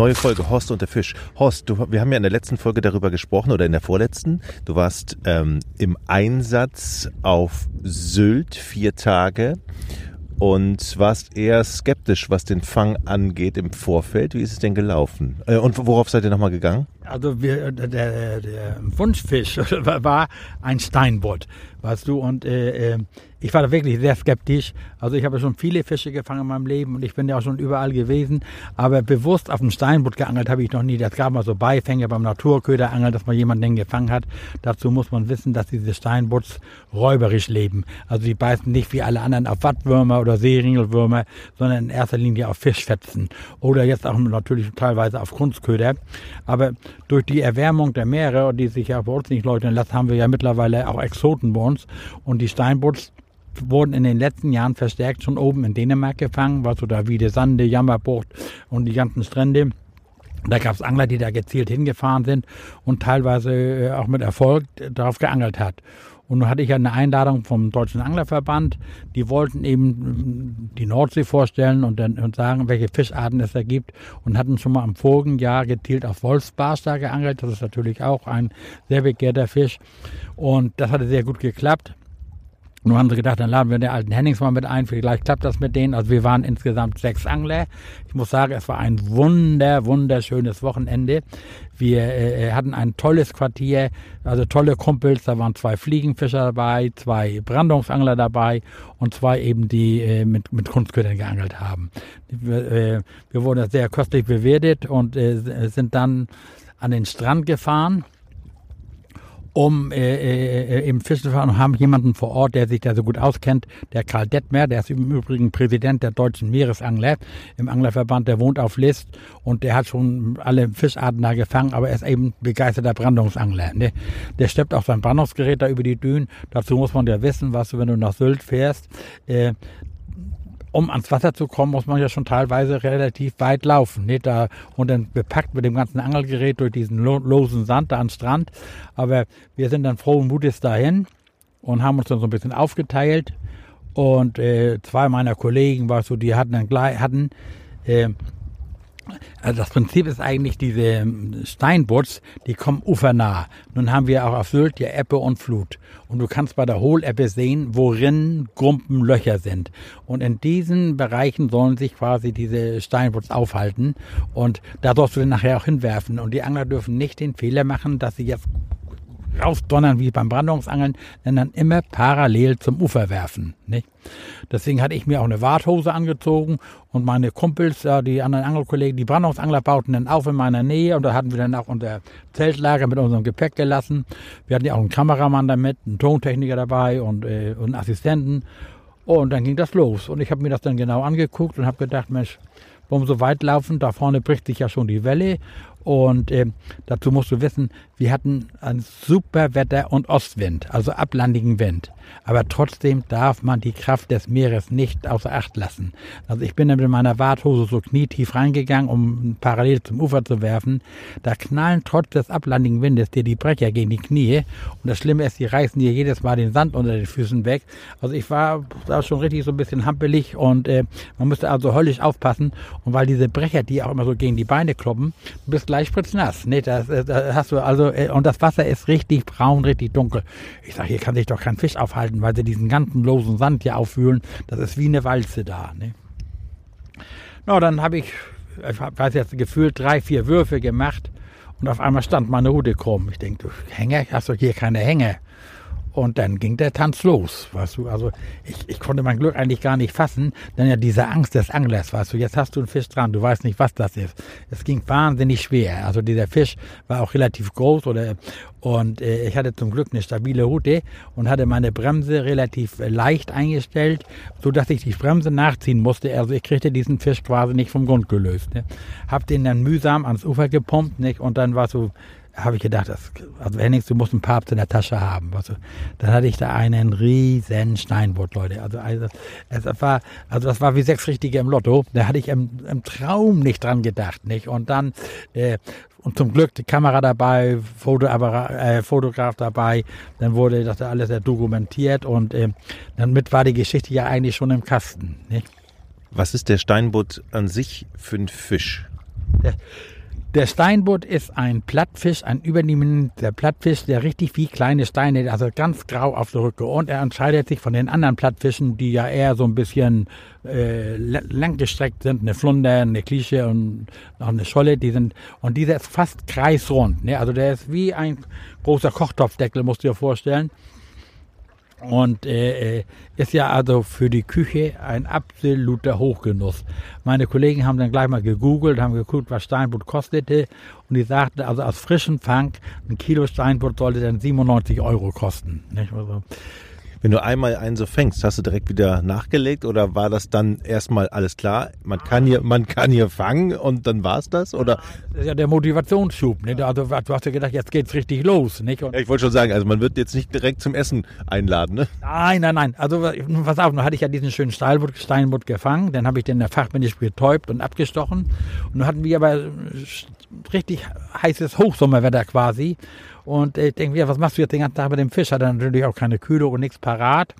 Neue Folge Horst und der Fisch. Horst, du, wir haben ja in der letzten Folge darüber gesprochen oder in der vorletzten. Du warst ähm, im Einsatz auf Sylt vier Tage und warst eher skeptisch, was den Fang angeht im Vorfeld. Wie ist es denn gelaufen? Äh, und worauf seid ihr nochmal gegangen? Also wir, der, der Wunschfisch war ein Steinbutt, weißt du, und äh, äh ich war da wirklich sehr skeptisch. Also ich habe schon viele Fische gefangen in meinem Leben und ich bin ja auch schon überall gewesen. Aber bewusst auf dem Steinbutt geangelt habe ich noch nie. Das gab mal so Beifänge beim Naturköderangeln, dass man jemanden den gefangen hat. Dazu muss man wissen, dass diese Steinbutts räuberisch leben. Also die beißen nicht wie alle anderen auf Wattwürmer oder Seeringelwürmer, sondern in erster Linie auf Fischfetzen. Oder jetzt auch natürlich teilweise auf Kunstköder. Aber durch die Erwärmung der Meere, die sich ja bei uns nicht leugnen lassen, haben wir ja mittlerweile auch Exoten bei uns. Und die Steinbutts wurden in den letzten Jahren verstärkt schon oben in Dänemark gefangen, was so da wie die Sande, Jammerbucht und die ganzen Strände. Da gab es Angler, die da gezielt hingefahren sind und teilweise äh, auch mit Erfolg darauf geangelt hat. Und nun hatte ich ja eine Einladung vom Deutschen Anglerverband. Die wollten eben die Nordsee vorstellen und dann und sagen, welche Fischarten es da gibt. Und hatten schon mal im vorigen Jahr gezielt auf Wolfsbarsch da geangelt. Das ist natürlich auch ein sehr begehrter Fisch. Und das hatte sehr gut geklappt. Nun haben sie gedacht, dann laden wir den alten Hennings mal mit ein, vielleicht klappt das mit denen. Also wir waren insgesamt sechs Angler. Ich muss sagen, es war ein wunder, wunderschönes Wochenende. Wir äh, äh, hatten ein tolles Quartier, also tolle Kumpels. Da waren zwei Fliegenfischer dabei, zwei Brandungsangler dabei und zwei eben, die äh, mit, mit Kunstködern geangelt haben. Wir, äh, wir wurden sehr köstlich bewertet und äh, sind dann an den Strand gefahren um äh, äh, äh, im Fischen zu fahren und haben jemanden vor Ort, der sich da so gut auskennt, der Karl Detmer, der ist im Übrigen Präsident der deutschen Meeresangler im Anglerverband, der wohnt auf List und der hat schon alle Fischarten da gefangen, aber er ist eben begeisterter Brandungsangler. Ne? Der steppt auch sein Brandungsgerät da über die Dünen. Dazu muss man ja wissen, was du, wenn du nach Sylt fährst, äh, um ans Wasser zu kommen, muss man ja schon teilweise relativ weit laufen. Nicht? Da, und dann bepackt mit dem ganzen Angelgerät durch diesen losen Sand da ans Strand. Aber wir sind dann frohen Mutes dahin und haben uns dann so ein bisschen aufgeteilt. Und äh, zwei meiner Kollegen, war so, die hatten dann gleich, hatten äh, also das Prinzip ist eigentlich diese ähm, Steinbutts, die kommen ufernah. Nun haben wir auch auf Sylt ja Ebbe und Flut. Und du kannst bei der Hohlebbe sehen, worin Grumpen Löcher sind. Und in diesen Bereichen sollen sich quasi diese Steinbutts aufhalten. Und da sollst du den nachher auch hinwerfen. Und die Angler dürfen nicht den Fehler machen, dass sie jetzt rausdonnern wie beim Brandungsangeln, sondern immer parallel zum Ufer werfen. Nicht? Deswegen hatte ich mir auch eine Warthose angezogen und meine Kumpels, die anderen Angelkollegen, die Brandungsangler bauten dann auf in meiner Nähe und da hatten wir dann auch unser Zeltlager mit unserem Gepäck gelassen. Wir hatten ja auch einen Kameramann damit, einen Tontechniker dabei und, äh, und einen Assistenten. Und dann ging das los. Und ich habe mir das dann genau angeguckt und habe gedacht, Mensch, warum so weit laufen? Da vorne bricht sich ja schon die Welle. Und äh, dazu musst du wissen, wir hatten ein super Wetter und Ostwind, also ablandigen Wind. Aber trotzdem darf man die Kraft des Meeres nicht außer Acht lassen. Also ich bin dann mit meiner Warthose so knietief reingegangen, um parallel zum Ufer zu werfen. Da knallen trotz des ablandigen Windes dir die Brecher gegen die Knie. Und das Schlimme ist, die reißen dir jedes Mal den Sand unter den Füßen weg. Also ich war da schon richtig so ein bisschen hampelig und äh, man musste also höllisch aufpassen. Und weil diese Brecher, die auch immer so gegen die Beine kloppen, bist gleich spritznass. Nee, das, äh, das hast du also äh, und das Wasser ist richtig braun, richtig dunkel. Ich sage, hier kann sich doch kein Fisch aufhalten, weil sie diesen ganzen losen Sand hier auffühlen. Das ist wie eine Walze da. Ne? Na, dann habe ich, ich weiß jetzt, gefühlt drei, vier Würfe gemacht und auf einmal stand meine Rute krumm. Ich denke, du Hänger, hast du hier keine Hänge? Und dann ging der Tanz los, weißt du. Also ich, ich konnte mein Glück eigentlich gar nicht fassen, denn ja diese Angst des Anglers, weißt du, jetzt hast du einen Fisch dran, du weißt nicht, was das ist. Es ging wahnsinnig schwer. Also dieser Fisch war auch relativ groß oder und äh, ich hatte zum Glück eine stabile Route und hatte meine Bremse relativ äh, leicht eingestellt, so dass ich die Bremse nachziehen musste. Also ich kriegte diesen Fisch quasi nicht vom Grund gelöst. Ne? Hab den dann mühsam ans Ufer gepumpt, nicht? Und dann war so habe ich gedacht, das, also Hennings, du musst einen Papst in der Tasche haben. Also, dann hatte ich da einen riesen Steinbutt, Leute. Also, also, es war, also das war wie sechs Richtige im Lotto. Da hatte ich im, im Traum nicht dran gedacht, nicht? Und dann, äh, und zum Glück die Kamera dabei, Foto, äh, Fotograf dabei. Dann wurde das alles dokumentiert und äh, damit war die Geschichte ja eigentlich schon im Kasten. Nicht? Was ist der Steinbutt an sich für ein Fisch? Der, der Steinbutt ist ein Plattfisch, ein übernehmender Plattfisch, der richtig wie kleine Steine, also ganz grau auf der Rücke. Und er unterscheidet sich von den anderen Plattfischen, die ja eher so ein bisschen äh, langgestreckt sind, eine Flunder, eine Klische und noch eine Scholle. Die sind, und dieser ist fast kreisrund. Ne? Also der ist wie ein großer Kochtopfdeckel, musst du dir vorstellen. Und äh, äh, ist ja also für die Küche ein absoluter Hochgenuss. Meine Kollegen haben dann gleich mal gegoogelt, haben geguckt, was Steinbutt kostete. Und die sagten, also aus frischem Fang, ein Kilo Steinbutt sollte dann 97 Euro kosten. Nicht? Also, wenn du einmal einen so fängst, hast du direkt wieder nachgelegt oder war das dann erstmal alles klar? Man kann hier, man kann hier fangen und dann war es das? Oder? Das ist ja der Motivationsschub. Ne? Also, du hast ja gedacht, jetzt geht's richtig los. Nicht? Ja, ich wollte schon sagen, also man wird jetzt nicht direkt zum Essen einladen. Ne? Nein, nein, nein. Also pass auf, nun hatte ich ja diesen schönen Steinbutt, Steinbutt gefangen. Dann habe ich den der fachmännisch betäubt und abgestochen. Und nun hatten wir aber richtig heißes Hochsommerwetter quasi. Und ich denke mir, was machst du jetzt den ganzen Tag mit dem Fisch? Hat er natürlich auch keine Kühlung und nichts parat.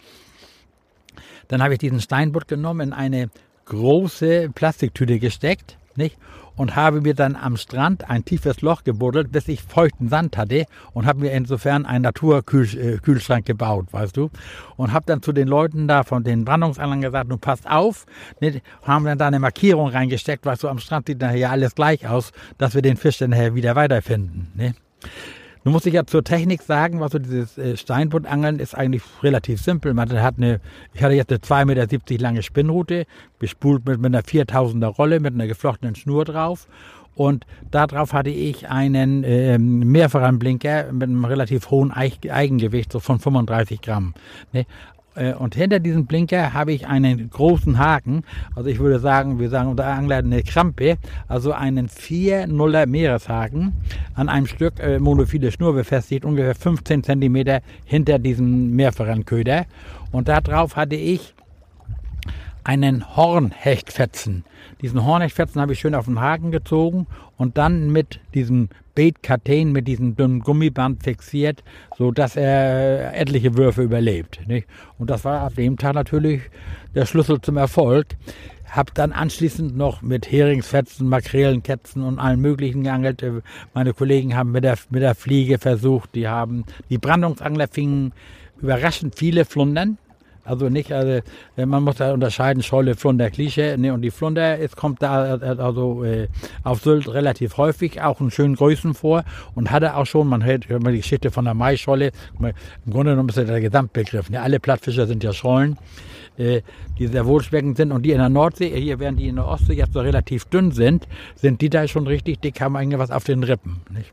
Dann habe ich diesen Steinbutt genommen, in eine große Plastiktüte gesteckt, nicht? Und habe mir dann am Strand ein tiefes Loch gebuddelt, bis ich feuchten Sand hatte und habe mir insofern einen Naturkühlschrank gebaut, weißt du. Und habe dann zu den Leuten da von den Brandungsanlagen gesagt, nun passt auf, nicht? haben dann da eine Markierung reingesteckt, weißt du, am Strand sieht nachher alles gleich aus, dass wir den Fisch dann wieder weiterfinden, nicht? Nun muss ich ja zur Technik sagen, was so dieses äh, Steinbuttangeln ist eigentlich relativ simpel. Man hat eine, ich hatte jetzt eine 2,70 Meter lange Spinnrute, bespult mit, mit einer 4000er Rolle, mit einer geflochtenen Schnur drauf. Und darauf hatte ich einen äh, mehrfachen Blinker mit einem relativ hohen Eigengewicht, so von 35 Gramm. Ne? Äh, und hinter diesem Blinker habe ich einen großen Haken. Also ich würde sagen, wir sagen unter Angler eine Krampe, also einen 4-0er Meereshaken an einem Stück äh, monophile Schnur befestigt, ungefähr 15 Zentimeter hinter diesem mehrfachen Köder. Und darauf hatte ich einen Hornhechtfetzen. Diesen Hornhechtfetzen habe ich schön auf den Haken gezogen und dann mit diesem Bait-Karten, mit diesem dünnen Gummiband fixiert, so dass er etliche Würfe überlebt. Nicht? Und das war ab dem Tag natürlich der Schlüssel zum Erfolg. Hab dann anschließend noch mit Heringsfetzen, Makrelenketzen und allen möglichen geangelt. Meine Kollegen haben mit der, mit der Fliege versucht, die haben, die Brandungsangler fingen überraschend viele Flundern. Also nicht, also man muss da unterscheiden, Scholle, Flunder, Klischee. Ne, und die Flunder, es kommt da also äh, auf Sylt relativ häufig auch in schönen Größen vor und hatte auch schon, man hört immer die Geschichte von der Maischolle, im Grunde genommen ist das der Gesamtbegriff. Ne? Alle Plattfischer sind ja Schollen, äh, die sehr wohlschmeckend sind und die in der Nordsee, hier während die in der Ostsee jetzt so relativ dünn sind, sind die da schon richtig dick, haben eigentlich was auf den Rippen. Nicht?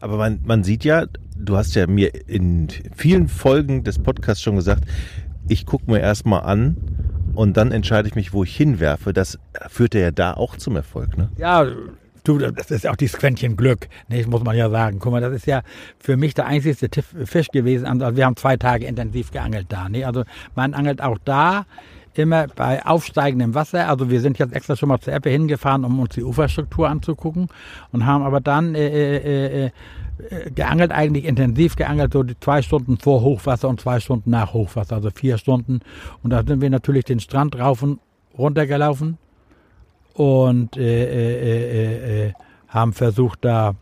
Aber man, man sieht ja, du hast ja mir in vielen Folgen des Podcasts schon gesagt, ich gucke mir erstmal an und dann entscheide ich mich, wo ich hinwerfe. Das führt ja da auch zum Erfolg, ne? Ja, du, das ist auch dieses Quäntchen Glück, ne, muss man ja sagen. Guck mal, das ist ja für mich der einzigste Fisch gewesen. Also wir haben zwei Tage intensiv geangelt da. Ne? Also man angelt auch da immer bei aufsteigendem Wasser. Also wir sind jetzt extra schon mal zur Eppe hingefahren, um uns die Uferstruktur anzugucken und haben aber dann äh, äh, äh, äh, geangelt, eigentlich intensiv geangelt, so die zwei Stunden vor Hochwasser und zwei Stunden nach Hochwasser, also vier Stunden. Und da sind wir natürlich den Strand rauf und runter gelaufen und äh, äh, haben versucht, da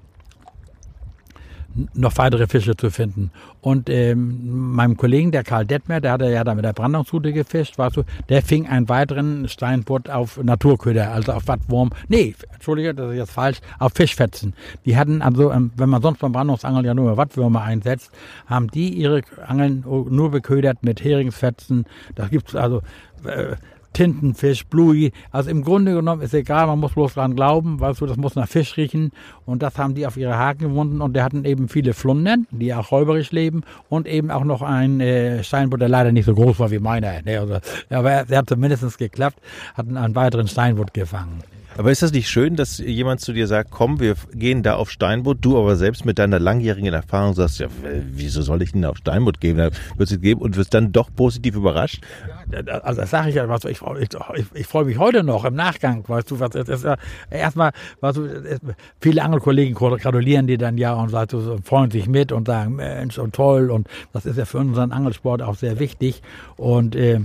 noch weitere Fische zu finden. Und ähm, meinem Kollegen, der Karl Detmer, der hatte ja da mit der Brandungsrute gefischt, weißt du, der fing einen weiteren Steinbutt auf Naturköder, also auf Wattwurm. Nee, entschuldige, das ist jetzt falsch, auf Fischfetzen. Die hatten also, ähm, wenn man sonst beim Brandungsangeln ja nur Wattwürmer einsetzt, haben die ihre Angeln nur beködert mit Heringsfetzen. Da gibt's also äh, Tintenfisch, Bluey. Also im Grunde genommen ist egal, man muss bloß dran glauben, weißt du, das muss nach Fisch riechen. Und das haben die auf ihre Haken gewunden. Und der hatten eben viele Flundern, die auch räuberisch leben. Und eben auch noch ein äh, Steinbutt, der leider nicht so groß war wie meiner. Ne? Also, aber er, er hat zumindest geklappt, hat einen weiteren Steinbutt gefangen. Aber ist das nicht schön, dass jemand zu dir sagt, komm, wir gehen da auf Steinbutt, du aber selbst mit deiner langjährigen Erfahrung sagst, ja, wieso soll ich denn auf Steinbutt gehen? Da wird es geben und wirst dann doch positiv überrascht? Also das sage ich ja, was ich, ich, ich, freue mich heute noch im Nachgang, weißt du, was ist erstmal, weißt du, viele Angelkollegen gratulieren dir dann ja und sagst du, freuen sich mit und sagen, Mensch, und toll und das ist ja für unseren Angelsport auch sehr wichtig und äh,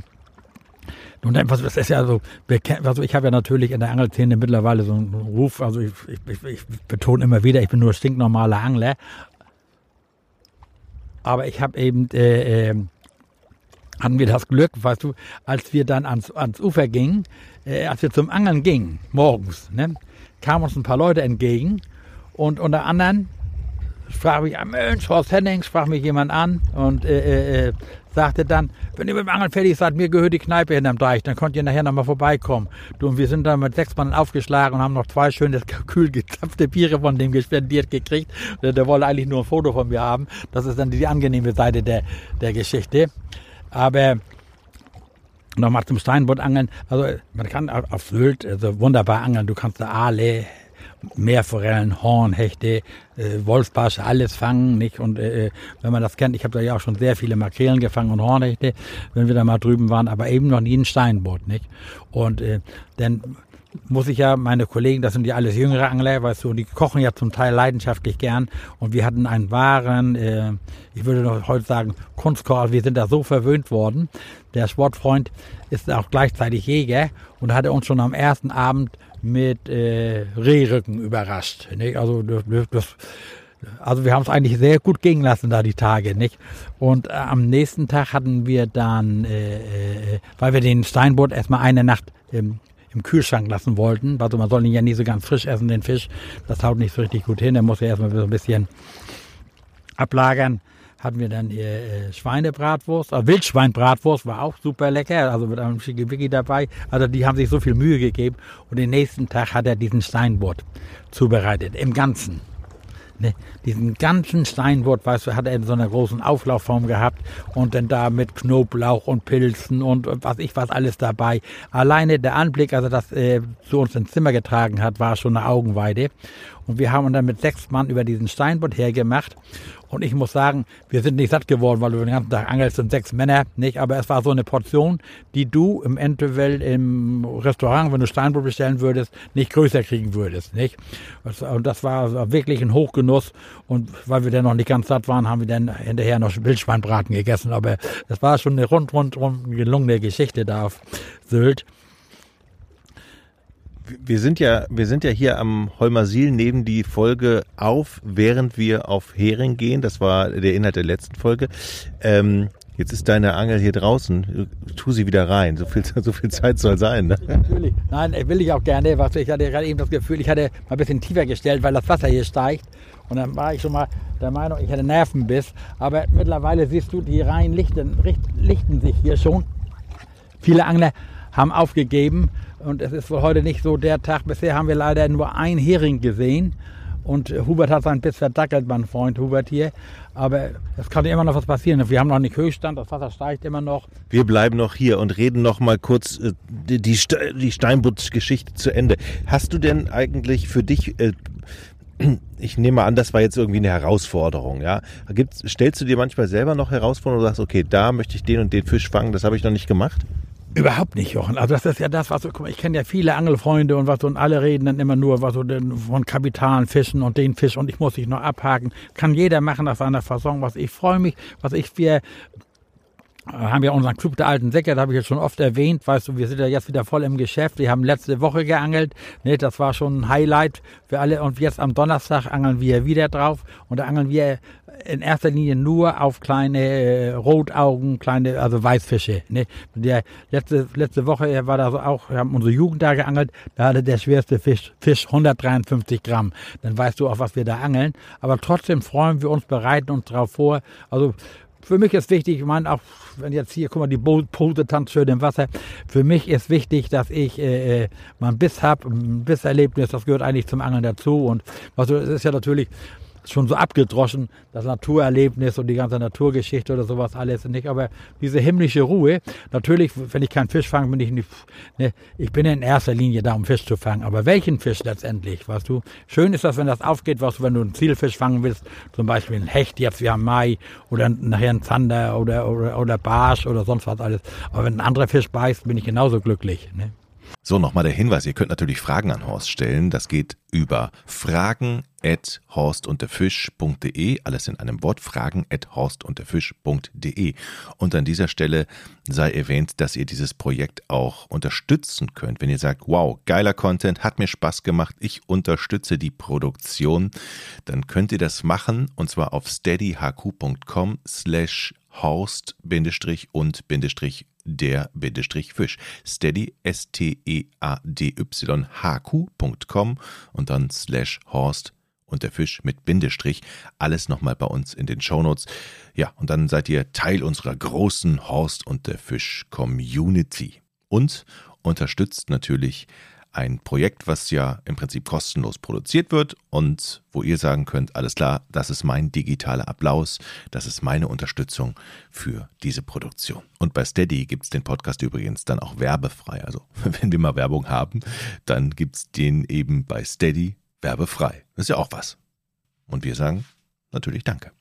Dann, was, das ist ja so, also ich habe ja natürlich in der Angelszene mittlerweile so einen Ruf, also ich, ich, ich betone immer wieder, ich bin nur stinknormaler Angler. Aber ich habe eben, äh, äh, hatten wir das Glück, weißt du, als wir dann ans, ans Ufer gingen, äh, als wir zum Angeln gingen, morgens, ne, kamen uns ein paar Leute entgegen und unter anderem sprach mich, Mensch, Horst Hennings, sprach mich jemand an und äh, äh, sagte dann, wenn ihr mit dem Angeln fertig seid, mir gehört die Kneipe hinterm Deich, dann könnt ihr nachher nochmal vorbeikommen. Du, und wir sind dann mit sechs Mann aufgeschlagen und haben noch zwei schöne, kühl gezapfte Biere von dem gespendiert gekriegt. Der, der wollte eigentlich nur ein Foto von mir haben. Das ist dann die angenehme Seite der, der Geschichte. Aber nochmal zum Steinbootangeln. Also man kann auf Sylt also wunderbar angeln. Du kannst da Aale, Meerforellen, Hornhechte, äh, Wolfsbarsche, alles fangen, nicht? Und äh, äh, wenn man das kennt, ich habe da ja auch schon sehr viele Makrelen gefangen und Hornhechte, wenn wir da mal drüben waren, aber eben noch nie ein Steinboot, nicht? Und äh, dann muss ich ja, meine Kollegen, das sind ja alles jüngere Angler, weißt du, und die kochen ja zum Teil leidenschaftlich gern. Und wir hatten einen wahren, äh, ich würde noch heute sagen, Kunstkoch. Wir sind da so verwöhnt worden. Der Sportfreund ist auch gleichzeitig Jäger und hatte uns schon am ersten Abend mit äh, Rehrücken überrascht. Nicht? Also, das, das, also wir haben es eigentlich sehr gut gehen lassen da die Tage, nicht? Und äh, am nächsten Tag hatten wir dann, äh, äh, weil wir den Steinbutt erstmal eine Nacht im, im Kühlschrank lassen wollten, also man soll ihn ja nie so ganz frisch essen, den Fisch, das haut nicht so richtig gut hin, der muss ja erstmal so ein bisschen ablagern hatten wir dann äh, Schweinebratwurst, äh, Wildschweinbratwurst war auch super lecker, also mit einem Schickimicki dabei. Also die haben sich so viel Mühe gegeben und den nächsten Tag hat er diesen Steinbutt zubereitet, im Ganzen. Ne, diesen ganzen Steinbutt, weißt du, hat er in so einer großen Auflaufform gehabt und dann da mit Knoblauch und Pilzen und was ich was alles dabei. Alleine der Anblick, also das äh, zu uns ins Zimmer getragen hat, war schon eine Augenweide. Und wir haben dann mit sechs Mann über diesen Steinbutt hergemacht und ich muss sagen, wir sind nicht satt geworden, weil du den ganzen Tag angelst und sechs Männer, nicht? Aber es war so eine Portion, die du im Endeffekt im Restaurant, wenn du Steinbrot bestellen würdest, nicht größer kriegen würdest, nicht? Und das war wirklich ein Hochgenuss. Und weil wir dann noch nicht ganz satt waren, haben wir dann hinterher noch Wildschweinbraten gegessen. Aber das war schon eine rund, rund, rund gelungene Geschichte da auf Sylt wir sind ja, wir sind ja hier am Holmersil, nehmen die Folge auf, während wir auf Hering gehen. Das war der Inhalt der letzten Folge. Ähm, jetzt ist deine Angel hier draußen. Tu sie wieder rein. So viel, so viel Zeit soll sein. Ne? Natürlich. Nein, will ich auch gerne. Ich hatte gerade eben das Gefühl, ich hatte mal ein bisschen tiefer gestellt, weil das Wasser hier steigt. Und dann war ich schon mal der Meinung, ich hätte Nervenbiss. Aber mittlerweile siehst du, die Reihen lichten, lichten sich hier schon. Viele Angler haben aufgegeben und es ist wohl heute nicht so der Tag. Bisher haben wir leider nur ein Hering gesehen. Und Hubert hat sein Biss verdackelt, mein Freund Hubert hier. Aber es kann immer noch was passieren. Wir haben noch nicht Höchststand, das Wasser steigt immer noch. Wir bleiben noch hier und reden noch mal kurz äh, die, die Steinbutt-Geschichte zu Ende. Hast du denn eigentlich für dich, äh, ich nehme an, das war jetzt irgendwie eine Herausforderung, ja? Gibt's, stellst du dir manchmal selber noch Herausforderungen und sagst, okay, da möchte ich den und den Fisch fangen, das habe ich noch nicht gemacht? Überhaupt nicht, Jochen. Also das ist ja das, was ich kenne ja viele Angelfreunde und was und alle reden dann immer nur was von kapitalen Fischen und den Fisch und ich muss dich noch abhaken. Kann jeder machen nach seiner Fasson. Was ich freue mich, was ich wir haben ja unseren Club der alten Säcke, das habe ich jetzt schon oft erwähnt, weißt du, wir sind ja jetzt wieder voll im Geschäft, wir haben letzte Woche geangelt, ne, das war schon ein Highlight für alle und jetzt am Donnerstag angeln wir wieder drauf und da angeln wir in erster Linie nur auf kleine äh, Rotaugen, kleine, also Weißfische. Ne? Der letzte, letzte Woche war da auch, wir haben unsere Jugend da geangelt, da hatte der schwerste Fisch, Fisch 153 Gramm. Dann weißt du auch, was wir da angeln. Aber trotzdem freuen wir uns, bereiten uns darauf vor. Also für mich ist wichtig, ich meine, auch wenn jetzt hier, guck mal, die Pose tanzt schön im Wasser. Für mich ist wichtig, dass ich äh, äh mal einen Biss habe, ein Bisserlebnis, das gehört eigentlich zum Angeln dazu. Und also, es ist ja natürlich schon so abgedroschen, das Naturerlebnis und die ganze Naturgeschichte oder sowas alles nicht. Aber diese himmlische Ruhe, natürlich, wenn ich keinen Fisch fange, bin ich nicht, ne, ich bin in erster Linie da, um Fisch zu fangen. Aber welchen Fisch letztendlich, weißt du? Schön ist das, wenn das aufgeht, was du, wenn du einen Zielfisch fangen willst, zum Beispiel einen Hecht jetzt wie am Mai oder nachher einen Zander oder, oder, oder Barsch oder sonst was alles. Aber wenn ein anderer Fisch beißt, bin ich genauso glücklich. Ne? So, nochmal der Hinweis, ihr könnt natürlich Fragen an Horst stellen. Das geht über fragen at horstunterfisch.de, alles in einem Wort, fragen at horstunterfisch.de. Und an dieser Stelle sei erwähnt, dass ihr dieses Projekt auch unterstützen könnt. Wenn ihr sagt, wow, geiler Content, hat mir Spaß gemacht, ich unterstütze die Produktion, dann könnt ihr das machen und zwar auf steadyhq.com slash Horst und der Fisch. Steady, S-T-E-A-D-Y-H-Q.com und dann slash Horst und der Fisch mit Bindestrich. Alles nochmal bei uns in den Shownotes. Ja, und dann seid ihr Teil unserer großen Horst und der Fisch Community. Und unterstützt natürlich ein Projekt, was ja im Prinzip kostenlos produziert wird und wo ihr sagen könnt, alles klar, das ist mein digitaler Applaus, das ist meine Unterstützung für diese Produktion. Und bei Steady gibt es den Podcast übrigens dann auch werbefrei. Also wenn wir mal Werbung haben, dann gibt es den eben bei Steady werbefrei. Das ist ja auch was. Und wir sagen natürlich Danke.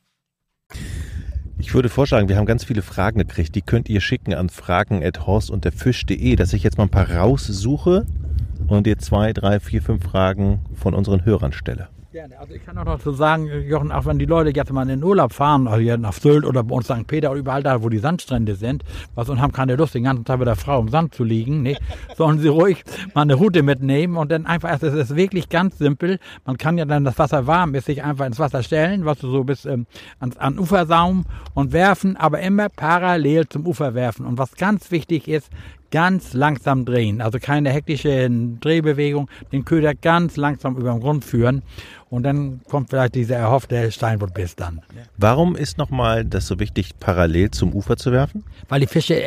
Ich würde vorschlagen, wir haben ganz viele Fragen gekriegt. Die könnt ihr schicken an fragen.horst dass ich jetzt mal ein paar raussuche und dir zwei, drei, vier, fünf Fragen von unseren Hörern stelle. Gerne. Also ich kann auch noch so sagen, Jochen, auch wenn die Leute jetzt mal in den Urlaub fahren, also hier nach Sylt oder bei uns St. Peter oder überall da, wo die Sandstrände sind, was und haben keine Lust, den ganzen Tag mit der Frau im Sand zu liegen, ne? sollen sie ruhig mal eine Route mitnehmen und dann einfach, es ist wirklich ganz simpel. Man kann ja dann, das Wasser warm ist, sich einfach ins Wasser stellen, was du so bis ähm, ans, an Ufersaum und werfen, aber immer parallel zum Ufer werfen. Und was ganz wichtig ist, ganz langsam drehen. Also keine hektische Drehbewegung, den Köder ganz langsam über den Grund führen. Und dann kommt vielleicht dieser erhoffte Steinbuttbiss dann. Warum ist nochmal das so wichtig, parallel zum Ufer zu werfen? Weil die Fische,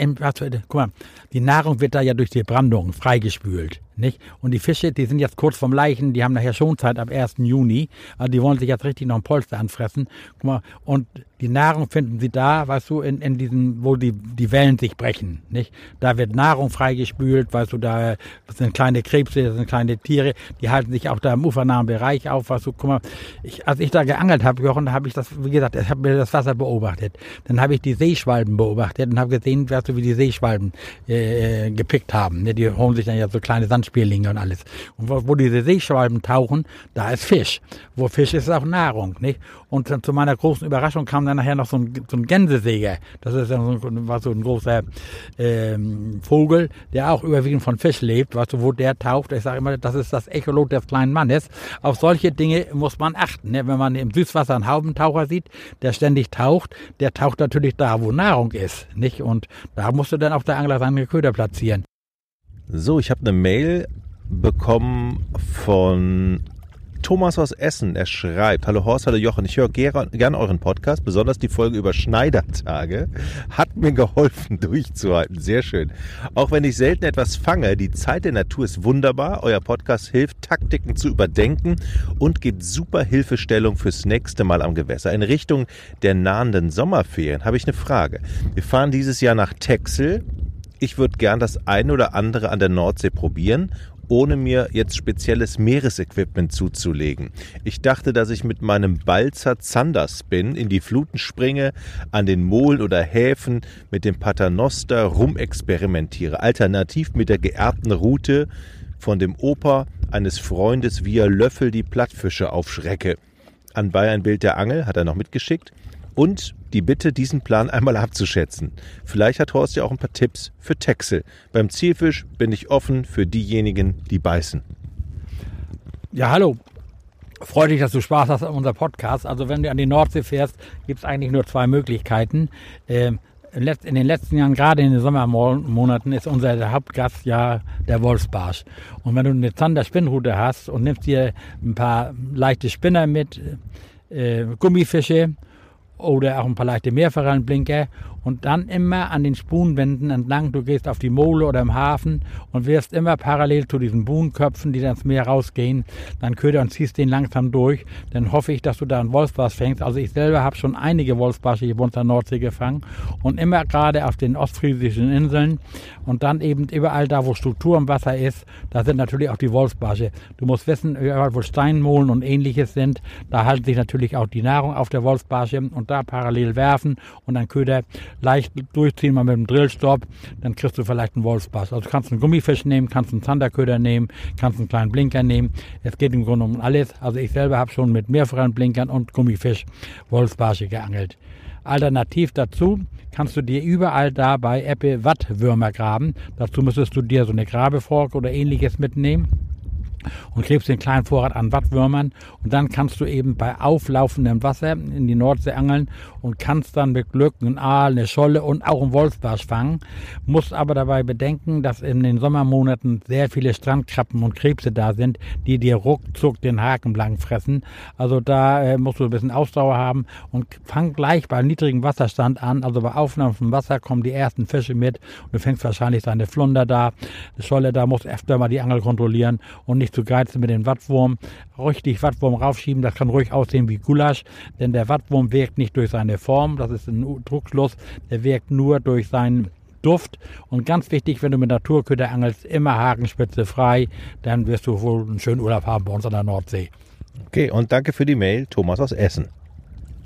guck mal, die Nahrung wird da ja durch die Brandung freigespült. Nicht? Und die Fische, die sind jetzt kurz vom Leichen, die haben nachher Schonzeit ab 1. Juni. Also die wollen sich jetzt richtig noch ein Polster anfressen. Guck mal, und die Nahrung finden sie da, weißt du, in, in diesen, wo die, die Wellen sich brechen. Nicht? Da wird Nahrung freigespült, weißt du, da sind kleine Krebse, das sind kleine Tiere, die halten sich auch da im ufernahen Bereich auf, weißt du, guck mal, ich, als ich da geangelt habe, Jochen, da habe ich das, wie gesagt, ich habe mir das Wasser beobachtet. Dann habe ich die Seeschwalben beobachtet und habe gesehen, weißt du, wie die Seeschwalben äh, gepickt haben. Die holen sich dann ja so kleine Sandspierlinge und alles. Und wo, wo diese Seeschwalben tauchen, da ist Fisch. Wo Fisch ist, ist auch Nahrung, nicht? Und dann zu meiner großen Überraschung kam dann nachher noch so ein, so ein Gänsesäger. Das ist ja so, war so ein großer ähm, Vogel, der auch überwiegend von Fisch lebt. Weißt du, wo der taucht? Ich sage immer, das ist das Echolot des kleinen Mannes. Auf solche Dinge muss man achten. Ne? Wenn man im Süßwasser einen Haubentaucher sieht, der ständig taucht, der taucht natürlich da, wo Nahrung ist. Nicht? Und da musst du dann auf der Angler seine Köder platzieren. So, ich habe eine Mail bekommen von Thomas aus Essen, er schreibt, hallo Horst, hallo Jochen, ich höre gerne euren Podcast, besonders die Folge über Schneidertage hat mir geholfen durchzuhalten, sehr schön. Auch wenn ich selten etwas fange, die Zeit der Natur ist wunderbar, euer Podcast hilft, Taktiken zu überdenken und gibt super Hilfestellung fürs nächste Mal am Gewässer. In Richtung der nahenden Sommerferien habe ich eine Frage. Wir fahren dieses Jahr nach Texel, ich würde gern das eine oder andere an der Nordsee probieren ohne mir jetzt spezielles Meeresequipment zuzulegen. Ich dachte, dass ich mit meinem Balzer Zanderspin in die Fluten springe, an den Molen oder Häfen mit dem Paternoster rumexperimentiere, alternativ mit der geerbten Route von dem Opa eines Freundes via Löffel die Plattfische aufschrecke. Anbei ein Bild der Angel hat er noch mitgeschickt und die Bitte, diesen Plan einmal abzuschätzen. Vielleicht hat Horst ja auch ein paar Tipps für Texel. Beim Zielfisch bin ich offen für diejenigen, die beißen. Ja, hallo. Freut dich, dass du Spaß hast an unserem Podcast. Also wenn du an die Nordsee fährst, gibt es eigentlich nur zwei Möglichkeiten. Ähm, in den letzten Jahren, gerade in den Sommermonaten, ist unser Hauptgast ja der Wolfsbarsch. Und wenn du eine Zander-Spinnrute hast und nimmst dir ein paar leichte Spinner mit, äh, Gummifische oder auch ein paar leichte Meerforellenblinker und dann immer an den Spunwänden entlang. Du gehst auf die Mole oder im Hafen und wirst immer parallel zu diesen Buhnköpfen, die dann ins Meer rausgehen, dann Köder und ziehst den langsam durch. Dann hoffe ich, dass du da einen Wolfsbarsch fängst. Also ich selber habe schon einige Wolfsbarsche hier bei uns der Nordsee gefangen und immer gerade auf den ostfriesischen Inseln und dann eben überall da, wo Struktur im Wasser ist, da sind natürlich auch die Wolfsbarsche. Du musst wissen, überall wo Steinmolen und ähnliches sind, da halten sich natürlich auch die Nahrung auf der Wolfsbarsche und da parallel werfen und dann Köder leicht durchziehen, mal mit dem Drillstopp, dann kriegst du vielleicht einen Wolfsbass. Also du kannst einen Gummifisch nehmen, kannst einen Zanderköder nehmen, kannst einen kleinen Blinker nehmen. Es geht im Grunde um alles. Also ich selber habe schon mit mehrfachen Blinkern und Gummifisch Wolfsbarsche geangelt. Alternativ dazu kannst du dir überall da bei Apple Wattwürmer graben. Dazu müsstest du dir so eine Grabefork oder ähnliches mitnehmen und klebst den kleinen Vorrat an Wattwürmern und dann kannst du eben bei auflaufendem Wasser in die Nordsee angeln und kannst dann mit Glück einen Aal, eine Scholle und auch einen Wolfsbarsch fangen. Musst aber dabei bedenken, dass in den Sommermonaten sehr viele Strandkrabben und Krebse da sind, die dir ruckzuck den Haken blank fressen. Also da äh, musst du ein bisschen Ausdauer haben und fang gleich bei niedrigem Wasserstand an. Also bei auflaufendem Wasser kommen die ersten Fische mit und du fängst wahrscheinlich deine Flunder da, eine Scholle da, musst öfter mal die Angel kontrollieren und nicht zu geizen mit dem Wattwurm. Richtig Wattwurm raufschieben, das kann ruhig aussehen wie Gulasch, denn der Wattwurm wirkt nicht durch seine Form, das ist ein Druckschluss, der wirkt nur durch seinen Duft. Und ganz wichtig, wenn du mit Naturköder angelst, immer Hakenspitze frei, dann wirst du wohl einen schönen Urlaub haben bei uns an der Nordsee. Okay, und danke für die Mail, Thomas aus Essen.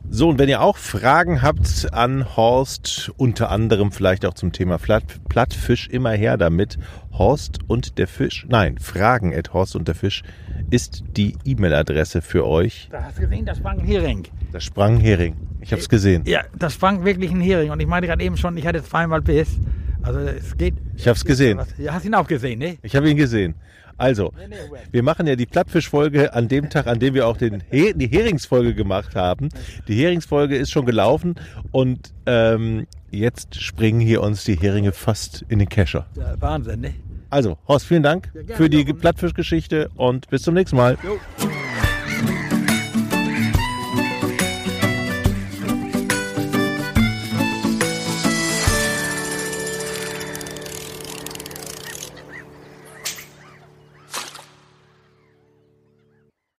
So, und wenn ihr auch Fragen habt an Horst, unter anderem vielleicht auch zum Thema Platt, Plattfisch, immer her damit. Horst und der Fisch, nein, Fragen at Horst und der Fisch ist die E-Mail-Adresse für euch. Da hast du gesehen, da sprang ein Hering. Da sprang ein Hering. Ich habe es gesehen. Ja, da sprang wirklich ein Hering. Und ich meinte gerade eben schon, ich hatte zweimal Biss. Also es geht. Ich habe es gesehen. Du hast ihn auch gesehen, ne? Ich habe ihn gesehen. Also, wir machen ja die Plattfischfolge an dem Tag, an dem wir auch den He die Heringsfolge gemacht haben. Die Heringsfolge ist schon gelaufen und ähm, jetzt springen hier uns die Heringe fast in den Kescher. Ja, Wahnsinn, ne? Also, Horst, vielen Dank Ja, gerne für die. Plattfischgeschichte und bis zum nächsten Mal. Jo.